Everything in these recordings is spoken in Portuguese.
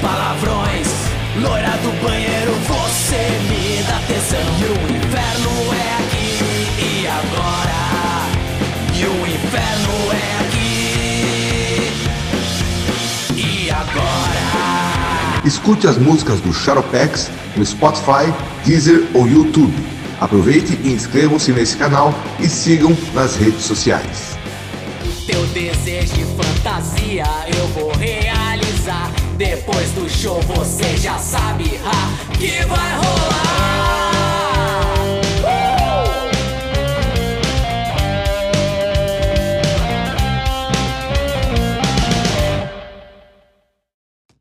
Palavrões. Loira do banheiro, você me dá tesão. E o inferno é aqui e agora. E o inferno é aqui e agora. Escute as músicas do Shadowpex no Spotify, Deezer ou YouTube. Aproveite e inscrevam-se nesse canal e sigam nas redes sociais. Teu desejo de fantasia show você já sabe ha, que vai rolar.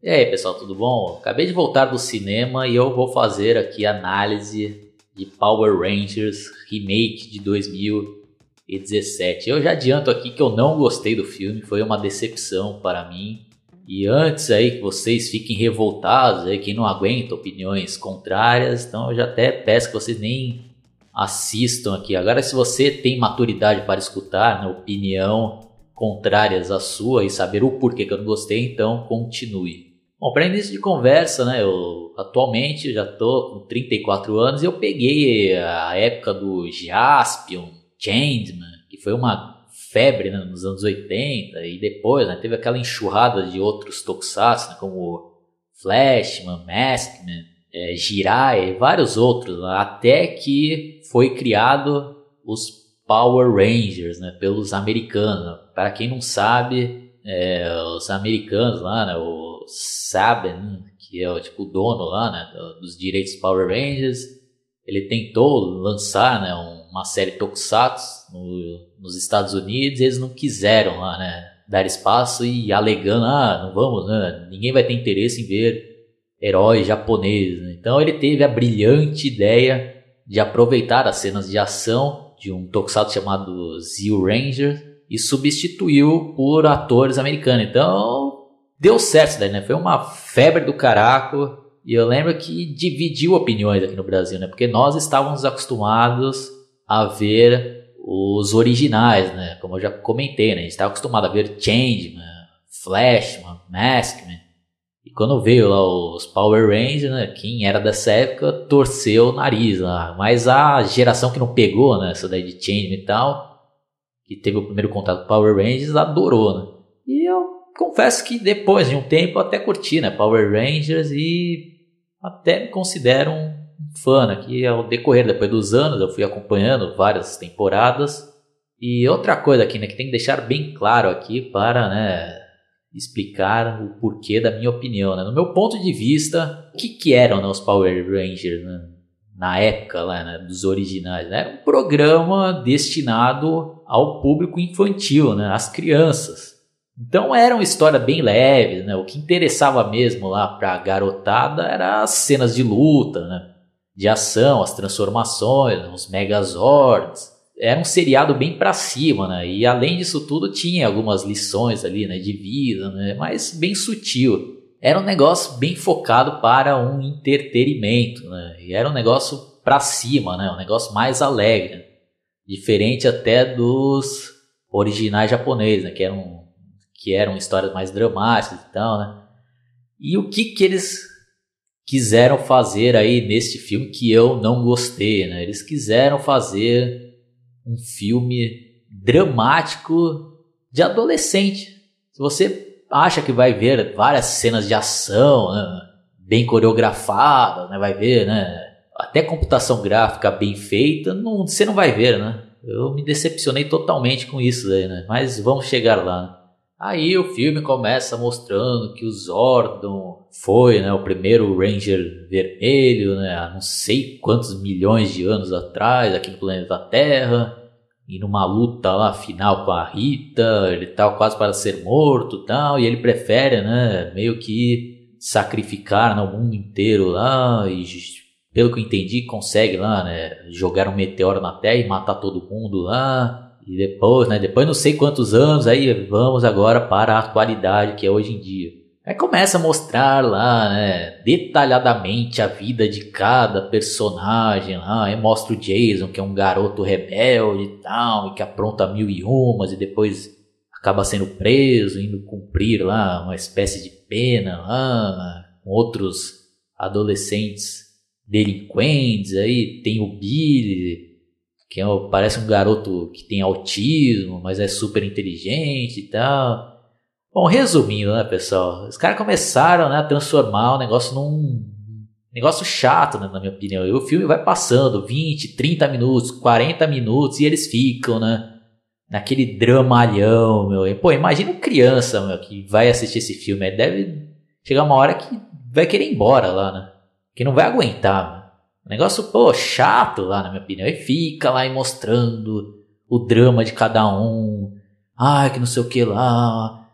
E aí, pessoal, tudo bom? Acabei de voltar do cinema e eu vou fazer aqui análise de Power Rangers Remake de 2017. Eu já adianto aqui que eu não gostei do filme, foi uma decepção para mim. E antes aí que vocês fiquem revoltados, aí quem não aguenta opiniões contrárias, então eu já até peço que vocês nem assistam aqui. Agora, se você tem maturidade para escutar né, opinião contrárias à sua e saber o porquê que eu não gostei, então continue. Bom, para início de conversa, né, eu atualmente já tô com 34 anos e eu peguei a época do Jaspion, Changeman, que foi uma febre né, nos anos 80 e depois né, teve aquela enxurrada de outros tokusatsu, né, como Flashman, Maskman, é, Jirai e vários outros, né, até que foi criado os Power Rangers né, pelos americanos. Para quem não sabe, é, os americanos lá, né, o Saban, que é o tipo o dono lá, né, do- dos direitos Power Rangers, ele tentou lançar, né, uma série Tokusatsu no- nos Estados Unidos, eles não quiseram lá, né, dar espaço e alegando, ah, não vamos, né, ninguém vai ter interesse em ver heróis japoneses. né. Então ele teve a brilhante ideia de aproveitar as cenas de ação de um Tokusatsu chamado Zeo Ranger e substituiu por atores americanos. Então deu certo isso daí, né? Foi uma febre do caraco. E eu lembro que dividiu opiniões aqui no Brasil, né? Porque nós estávamos acostumados a ver os originais, né? Como eu já comentei, né? A gente estava acostumado a ver Changeman, Flashman, Maskman. E quando veio lá os Power Rangers, né? Quem era dessa época torceu o nariz lá. Mas a geração que não pegou, né? Essa daí de Changeman e tal, que teve o primeiro contato com Power Rangers, adorou, né? E eu confesso que depois de um tempo eu até curti, né? Power Rangers e até me considero um fã? Que ao decorrer depois dos anos eu fui acompanhando várias temporadas. E outra coisa aqui, né? Que tem que deixar bem claro aqui para, né? Explicar o porquê da minha opinião, né? No meu ponto de vista, o que, que eram né, os Power Rangers, né? Na época lá, né, dos originais, né? Era um programa destinado ao público infantil, né? Às crianças. Então era uma história bem leve, né? O que interessava mesmo lá pra garotada era as cenas de luta, né? De ação, as transformações, né? os megazords. Era um seriado bem pra cima, né? E além disso tudo tinha algumas lições ali, né? De vida, né? Mas bem sutil. Era um negócio bem focado para um entretenimento, né? E era um negócio pra cima, né? Um negócio mais alegre. Diferente até dos originais japoneses, né? Que eram que eram histórias mais dramáticas e tal, né? E o que que eles quiseram fazer aí neste filme que eu não gostei, né? Eles quiseram fazer um filme dramático de adolescente. Se você acha que vai ver várias cenas de ação, né? bem coreografadas, né? Vai ver, né? Até computação gráfica bem feita, não, você não vai ver, né? Eu me decepcionei totalmente com isso aí, né? Mas vamos chegar lá. Né? Aí o filme começa mostrando que o Zordon foi né, o primeiro Ranger vermelho, né, há não sei quantos milhões de anos atrás, aqui no planeta Terra. e numa luta lá final com a Rita, ele tá quase para ser morto tal, e ele prefere, né, meio que sacrificar no mundo inteiro lá, e pelo que eu entendi, consegue lá, né, jogar um meteoro na Terra e matar todo mundo lá, e depois, né, depois não sei quantos anos, aí vamos agora para a atualidade, que é hoje em dia. Aí começa a mostrar lá, né, detalhadamente a vida de cada personagem lá. Aí mostra o Jason, que é um garoto rebelde e tal, e que apronta mil e umas e depois acaba sendo preso, indo cumprir lá uma espécie de pena lá, com outros adolescentes delinquentes. Aí tem o Billy, que é, parece um garoto que tem autismo, mas é super inteligente e tal. Bom, resumindo, né, pessoal? Os caras começaram né, a transformar o negócio num negócio chato, né, na minha opinião. E o filme vai passando 20, 30 minutos, 40 minutos e eles ficam, né? Naquele dramalhão, meu. E, pô, imagina criança, meu, que vai assistir esse filme. Deve chegar uma hora que vai querer ir embora lá, né? Que não vai aguentar, meu. Negócio, pô, chato lá, na minha opinião. E fica lá e mostrando o drama de cada um. Ai, que não sei o que lá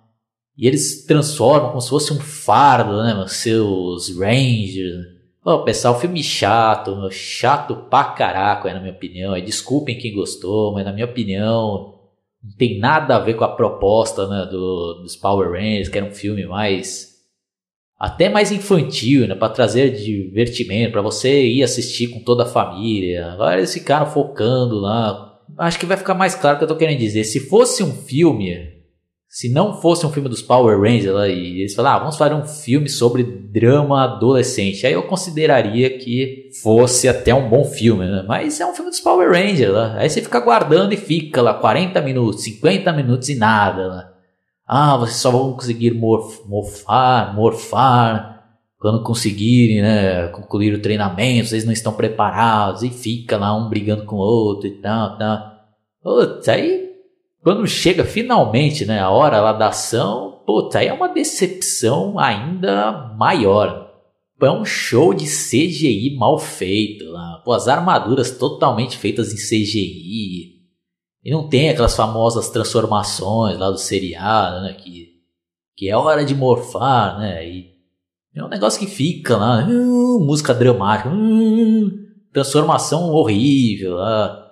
e eles transformam como se fosse um fardo, né, mano? Seus Rangers. Pô, pessoal, filme chato, meu, chato pra caraca, é, na minha opinião. E desculpem quem gostou, mas na minha opinião não tem nada a ver com a proposta né, do, dos Power Rangers, que era um filme mais. Até mais infantil, né? Pra trazer divertimento, para você ir assistir com toda a família. Agora eles ficaram focando lá. Acho que vai ficar mais claro o que eu tô querendo dizer. Se fosse um filme se não fosse um filme dos Power Rangers lá, e eles falaram, ah, vamos fazer um filme sobre drama adolescente, aí eu consideraria que fosse até um bom filme, né? Mas é um filme dos Power Rangers lá. Aí você fica guardando e fica lá 40 minutos, 50 minutos e nada lá. Ah, vocês só vão conseguir morf morfar, morfar quando conseguirem, né, concluir o treinamento, vocês não estão preparados e fica lá um brigando com o outro e tal, tal. Putz, aí quando chega finalmente né, a hora lá da ação, puta, aí é uma decepção ainda maior. É um show de CGI mal feito lá. Pô, as armaduras totalmente feitas em CGI. E não tem aquelas famosas transformações lá do seriado, né? Que, que é hora de morfar, né? E é um negócio que fica lá, uh, música dramática, uh, transformação horrível lá.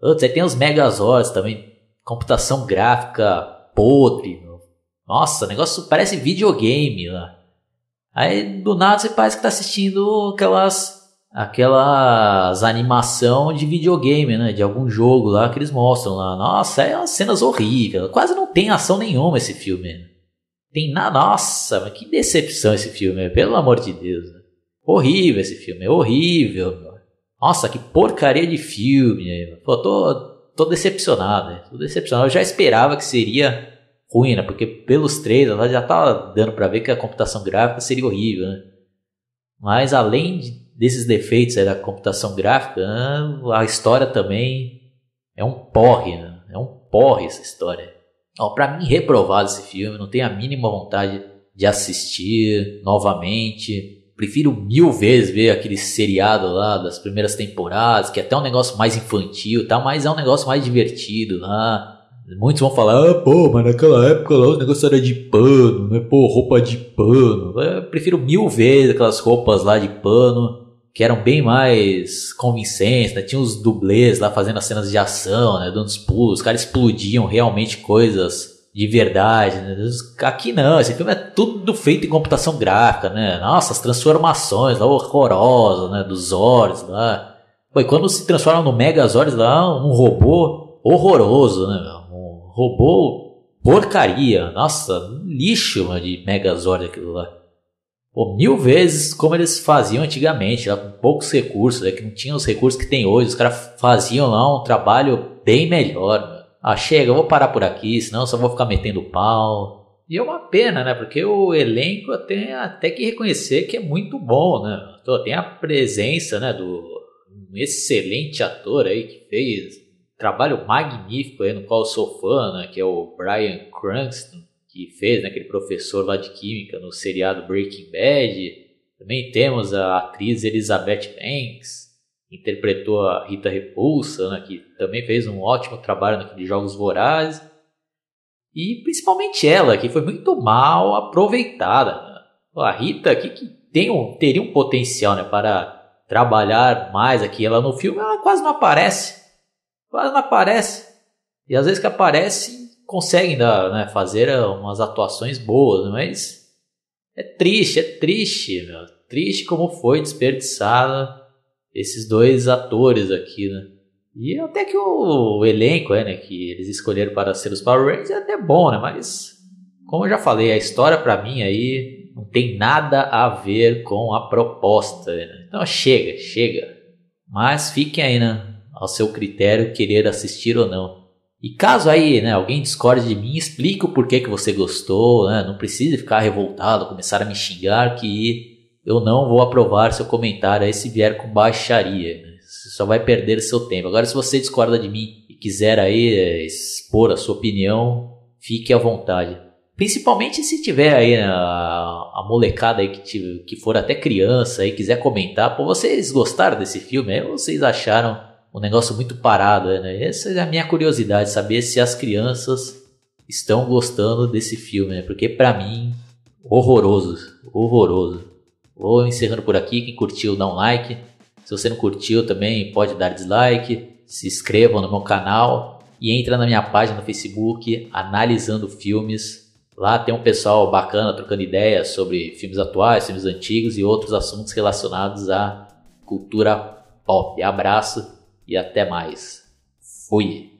Putz, aí tem os Megazords também, computação gráfica podre. Nossa, negócio parece videogame lá. Aí do nada você parece que tá assistindo aquelas aquelas animação de videogame, né, de algum jogo lá que eles mostram lá. Nossa, é umas cenas horríveis. Quase não tem ação nenhuma esse filme. Tem nada. Nossa, mas que decepção esse filme, pelo amor de Deus. Né? Horrível esse filme, é horrível. Nossa, que porcaria de filme. Pô, tô tô decepcionado, né? Tô decepcionado. Eu já esperava que seria ruim, né? Porque pelos trailers já tava dando para ver que a computação gráfica seria horrível, né? Mas além de, desses defeitos da computação gráfica, né? a história também é um porre, né? É um porre essa história. Ó, pra mim, reprovado esse filme, não tenho a mínima vontade de assistir novamente. Prefiro mil vezes ver aquele seriado lá das primeiras temporadas, que é até um negócio mais infantil, tá? Mas é um negócio mais divertido lá. Muitos vão falar, ah, pô, mas naquela época lá o negócio era de pano, né? Pô, roupa de pano. Eu prefiro mil vezes aquelas roupas lá de pano, que eram bem mais convincentes, né? Tinha os dublês lá fazendo as cenas de ação, né? Dando os pulos, os caras explodiam realmente coisas de verdade. Né? Aqui não, esse filme é tudo feito em computação gráfica, né? Nossa, as transformações lá horrorosas, né? Dos Zores lá. Pô, e quando se transforma no Megazord lá, um robô horroroso, né? Um robô porcaria. Nossa, lixo de Megazord aquilo lá. Pô, mil vezes como eles faziam antigamente, lá, com poucos recursos, né? que não tinham os recursos que tem hoje. Os caras faziam lá um trabalho bem melhor ah, chega, eu vou parar por aqui, senão só vou ficar metendo pau. E é uma pena, né? Porque o elenco tem até que reconhecer que é muito bom, né? Tem a presença, né, do um excelente ator aí que fez um trabalho magnífico aí no qual eu sou fã, né, que é o Brian Cranston, que fez né, aquele professor lá de química no seriado Breaking Bad. Também temos a atriz Elizabeth Banks, interpretou a Rita Repulsa, né, que também fez um ótimo trabalho naquele Jogos Vorazes. E principalmente ela, que foi muito mal aproveitada. Né? A Rita, que, que tem um, teria um potencial né, para trabalhar mais aqui. Ela no filme ela quase não aparece. Quase não aparece. E às vezes que aparece, conseguem dar, né, fazer umas atuações boas, mas é triste, é triste, meu. Triste como foi desperdiçada esses dois atores aqui, né? E até que o elenco, é, né, que eles escolheram para ser os Power Rangers é até bom, né? Mas, como eu já falei, a história para mim aí não tem nada a ver com a proposta. Né? Então chega, chega. Mas fiquem aí, né? Ao seu critério querer assistir ou não. E caso aí, né, alguém discorde de mim, explique o porquê que você gostou, né? Não precisa ficar revoltado, começar a me xingar que eu não vou aprovar seu comentário aí se vier com baixaria. Né? Você só vai perder seu tempo. Agora, se você discorda de mim e quiser aí é, expor a sua opinião, fique à vontade. Principalmente se tiver aí a, a molecada aí que, que for até criança e quiser comentar, pô, vocês gostaram desse filme? Aí vocês acharam um negócio muito parado, né? Essa é a minha curiosidade, saber se as crianças estão gostando desse filme, né? Porque para mim, horroroso, horroroso. Vou encerrando por aqui, quem curtiu dá um like. Se você não curtiu também pode dar dislike, se inscrevam no meu canal e entra na minha página no Facebook, Analisando Filmes. Lá tem um pessoal bacana trocando ideias sobre filmes atuais, filmes antigos e outros assuntos relacionados à cultura pop. Abraço e até mais. Fui!